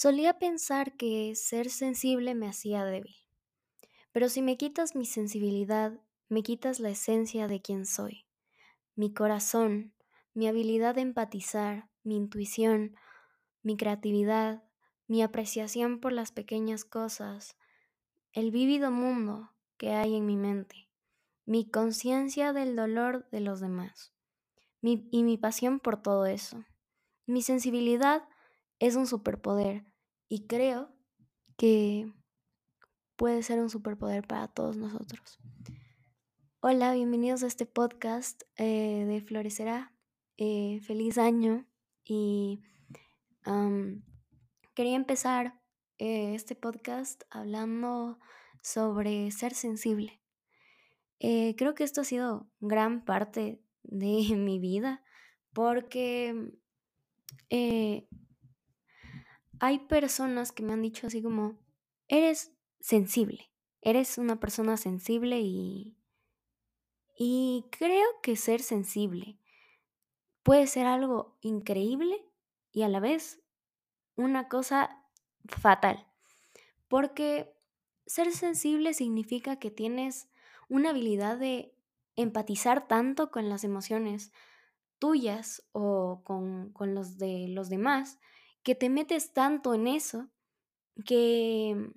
Solía pensar que ser sensible me hacía débil, pero si me quitas mi sensibilidad, me quitas la esencia de quien soy, mi corazón, mi habilidad de empatizar, mi intuición, mi creatividad, mi apreciación por las pequeñas cosas, el vívido mundo que hay en mi mente, mi conciencia del dolor de los demás mi- y mi pasión por todo eso. Mi sensibilidad es un superpoder y creo que puede ser un superpoder para todos nosotros. Hola, bienvenidos a este podcast eh, de Florecerá. Eh, feliz año y quería empezar eh, este podcast hablando sobre ser sensible. Creo que esto ha sido gran parte de mi vida porque hay personas que me han dicho así como, eres sensible, eres una persona sensible y, y creo que ser sensible puede ser algo increíble y a la vez una cosa fatal, porque ser sensible significa que tienes una habilidad de empatizar tanto con las emociones tuyas o con, con los de los demás, que te metes tanto en eso que,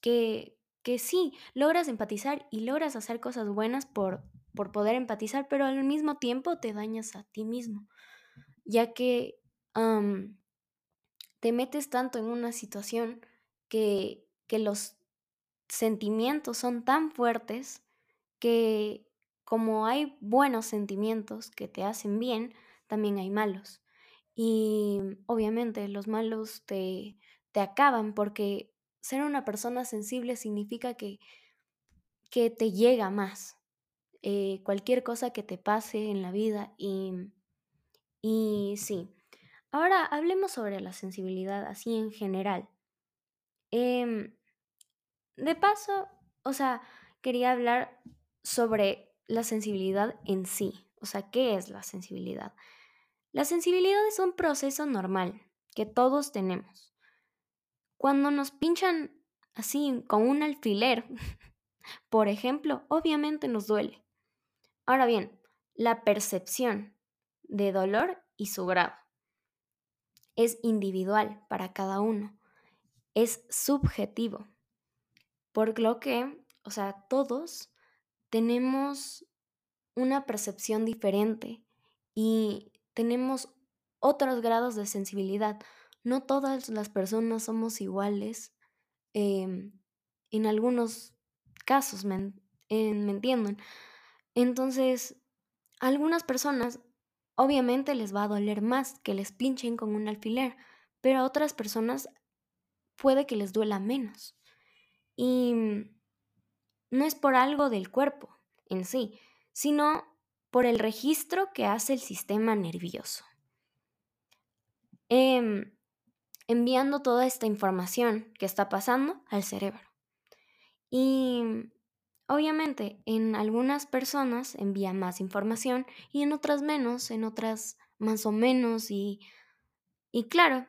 que, que sí, logras empatizar y logras hacer cosas buenas por, por poder empatizar, pero al mismo tiempo te dañas a ti mismo, ya que te metes tanto en una situación que, que los sentimientos son tan fuertes que como hay buenos sentimientos que te hacen bien, también hay malos. Y obviamente los malos te, te acaban porque ser una persona sensible significa que, que te llega más. eh, cualquier cosa que te pase en la vida y, y sí. Ahora hablemos sobre la sensibilidad así en general. Em, de paso, o sea, quería hablar sobre la sensibilidad en sí. O sea, ¿qué es la sensibilidad? La sensibilidad es un proceso normal que todos tenemos. Cuando nos pinchan así con un alfiler, por ejemplo, obviamente nos duele. Ahora bien, la percepción de dolor y su grado es individual para cada uno, es subjetivo, por lo que, o sea, todos tenemos una percepción diferente y tenemos otros grados de sensibilidad. No todas las personas somos iguales em, en algunos casos, ¿me, en- ¿me entienden? Entonces, a algunas personas obviamente les va a doler más que les pinchen con un alfiler, pero a otras personas puede que les duela menos. Y mm, no es por algo del cuerpo en sí, sino por el registro que hace el sistema nervioso. Em, enviando toda esta información que está pasando al cerebro. Y mm, obviamente en algunas personas envía más información y en otras menos, en otras más o menos y, y claro,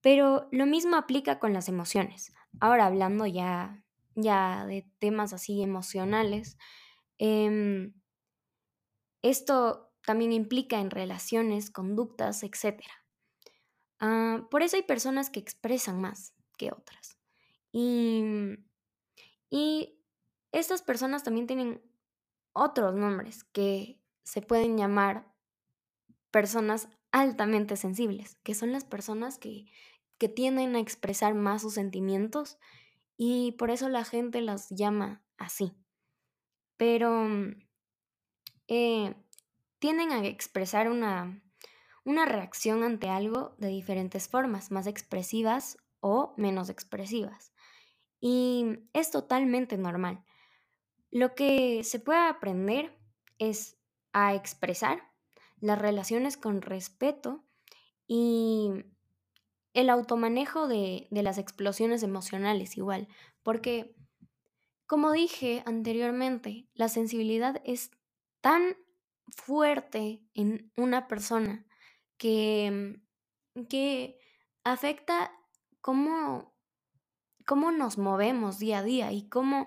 pero lo mismo aplica con las emociones. Ahora hablando ya, ya de temas así emocionales, em, esto también implica en relaciones, conductas, etc. Ah, por eso hay personas que expresan más que otras. Y, y estas personas también tienen otros nombres que se pueden llamar personas altamente sensibles, que son las personas que, que tienden a expresar más sus sentimientos y por eso la gente las llama así. Pero eh, tienden a expresar una, una reacción ante algo de diferentes formas, más expresivas o menos expresivas. Y es totalmente normal. Lo que se puede aprender es a expresar las relaciones con respeto y el automanejo de, de las explosiones emocionales igual, porque como dije anteriormente, la sensibilidad es tan fuerte en una persona que, que afecta cómo, cómo nos movemos día a día y cómo,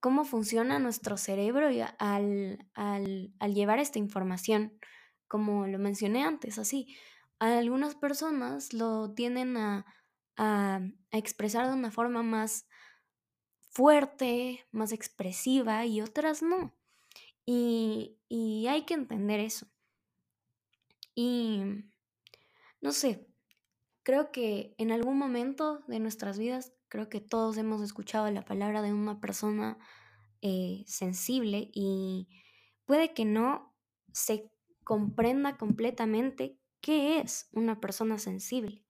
cómo funciona nuestro cerebro al, al llevar esta información, como lo mencioné antes, así. Algunas personas lo tienden a, a, expresar de una forma más fuerte, más expresiva y otras no. Y, hay que entender eso. Y no sé, creo que en algún momento de nuestras vidas, creo que todos hemos escuchado la palabra de una persona eh, sensible y puede que no se comprenda completamente qué es una persona sensible.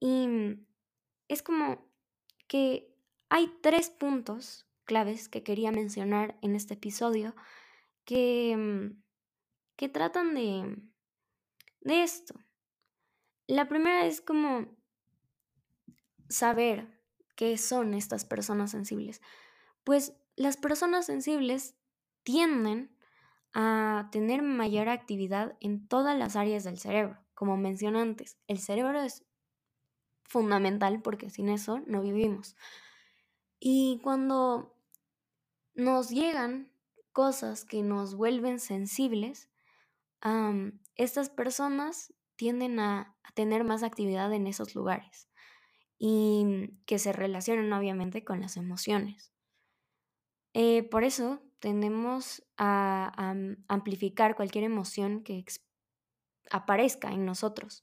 Y es como que hay tres puntos claves que quería mencionar en este episodio que, mm, que tratan de, de esto. La primera es como saber qué son estas personas sensibles. Pues las personas sensibles tienden a tener mayor actividad en todas las áreas del cerebro. Como mencioné antes, el cerebro es fundamental porque sin eso no vivimos. Y cuando nos llegan cosas que nos vuelven sensibles, estas personas tienden a, tener más actividad en esos lugares y que se relacionan obviamente con las emociones. Eh, por eso tendemos a, amplificar cualquier emoción que aparezca en nosotros.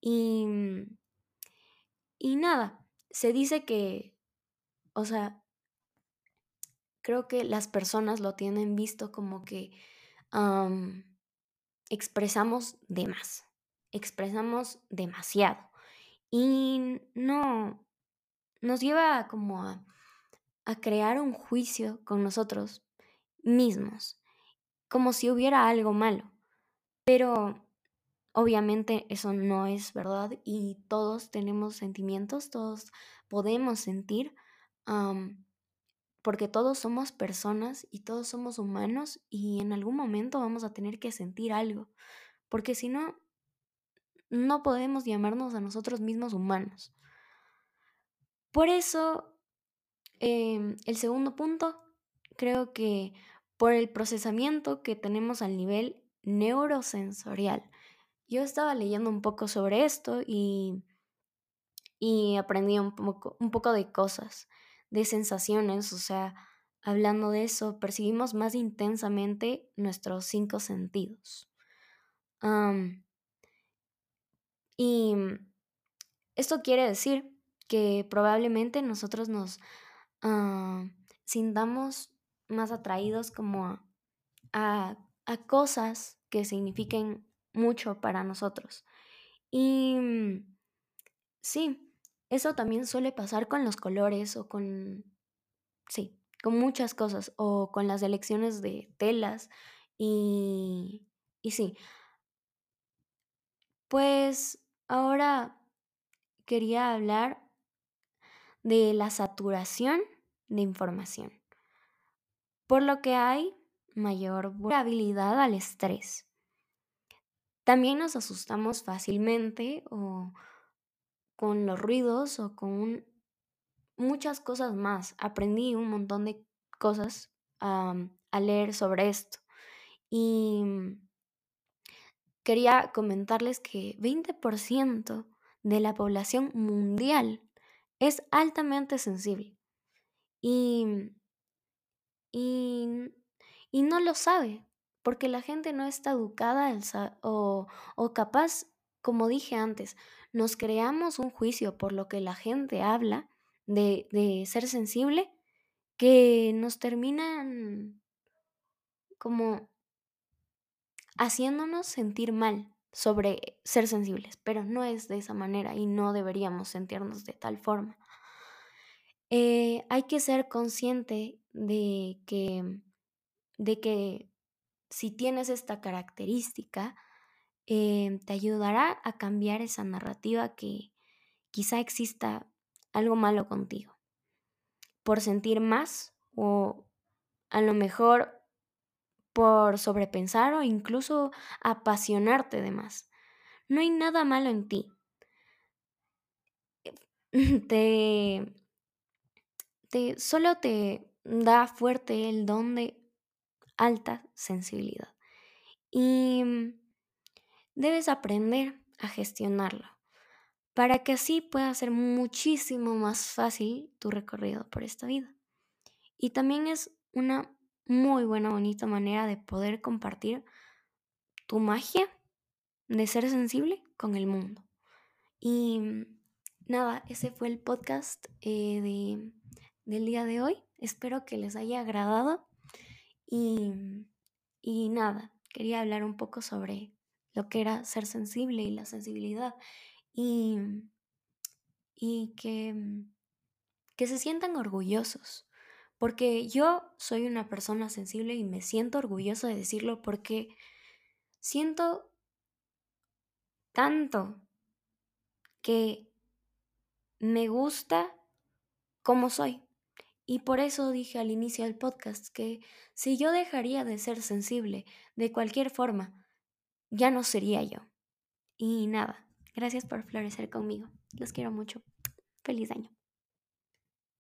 Y y nada, se dice que, o sea, creo que las personas lo tienen visto como que expresamos de más, expresamos demasiado. Y no, nos lleva como a, a crear un juicio con nosotros mismos, como si hubiera algo malo. Pero Obviamente eso no es verdad y todos tenemos sentimientos, todos podemos sentir, porque todos somos personas y todos somos humanos y en algún momento vamos a tener que sentir algo, porque si no, no podemos llamarnos a nosotros mismos humanos. Por eso, em, el segundo punto, creo que por el procesamiento que tenemos al nivel neurosensorial, yo estaba leyendo un poco sobre esto y, y aprendí un poco, un poco de cosas, de sensaciones, o sea, hablando de eso, percibimos más intensamente nuestros cinco sentidos. y esto quiere decir que probablemente nosotros nos ah, sintamos más atraídos como a, a cosas que signifiquen mucho para nosotros. Y mm, sí, eso también suele pasar con los colores o con, sí, con muchas cosas o con las elecciones de telas y, y sí. Pues ahora quería hablar de la saturación de información, por lo que hay mayor vulnerabilidad al estrés. También nos asustamos fácilmente o con los ruidos o con muchas cosas más. Aprendí un montón de cosas a leer sobre esto. Y quería comentarles que 20% de la población mundial es altamente sensible. Y, y, y no lo sabe porque la gente no está educada o, o capaz, como dije antes, nos creamos un juicio por lo que la gente habla de, de ser sensible que nos terminan como haciéndonos sentir mal sobre ser sensibles, pero no es de esa manera y no deberíamos sentirnos de tal forma. Eh, hay que ser consciente de que, de que si tienes esta característica, em, te ayudará a cambiar esa narrativa que quizá exista algo malo contigo. Por sentir más o a lo mejor por sobrepensar o incluso apasionarte de más. No hay nada malo en ti. te, te solo te da fuerte el don de alta sensibilidad. Y mm, debes aprender a gestionarlo para que así pueda ser muchísimo más fácil tu recorrido por esta vida. Y también es una muy buena, bonita manera de poder compartir tu magia de ser sensible con el mundo. Y mm, nada, ese fue el podcast eh, de, del día de hoy. Espero que les haya agradado. Y, y nada, quería hablar un poco sobre lo que era ser sensible y la sensibilidad. Y, y que, mm, que se sientan orgullosos. Porque yo soy una persona sensible y me siento orgulloso de decirlo porque siento tanto que me gusta como soy. Y por eso dije al inicio del podcast que si yo dejaría de ser sensible de cualquier forma, ya no sería yo. Y nada, gracias por florecer conmigo. Los quiero mucho. Feliz año.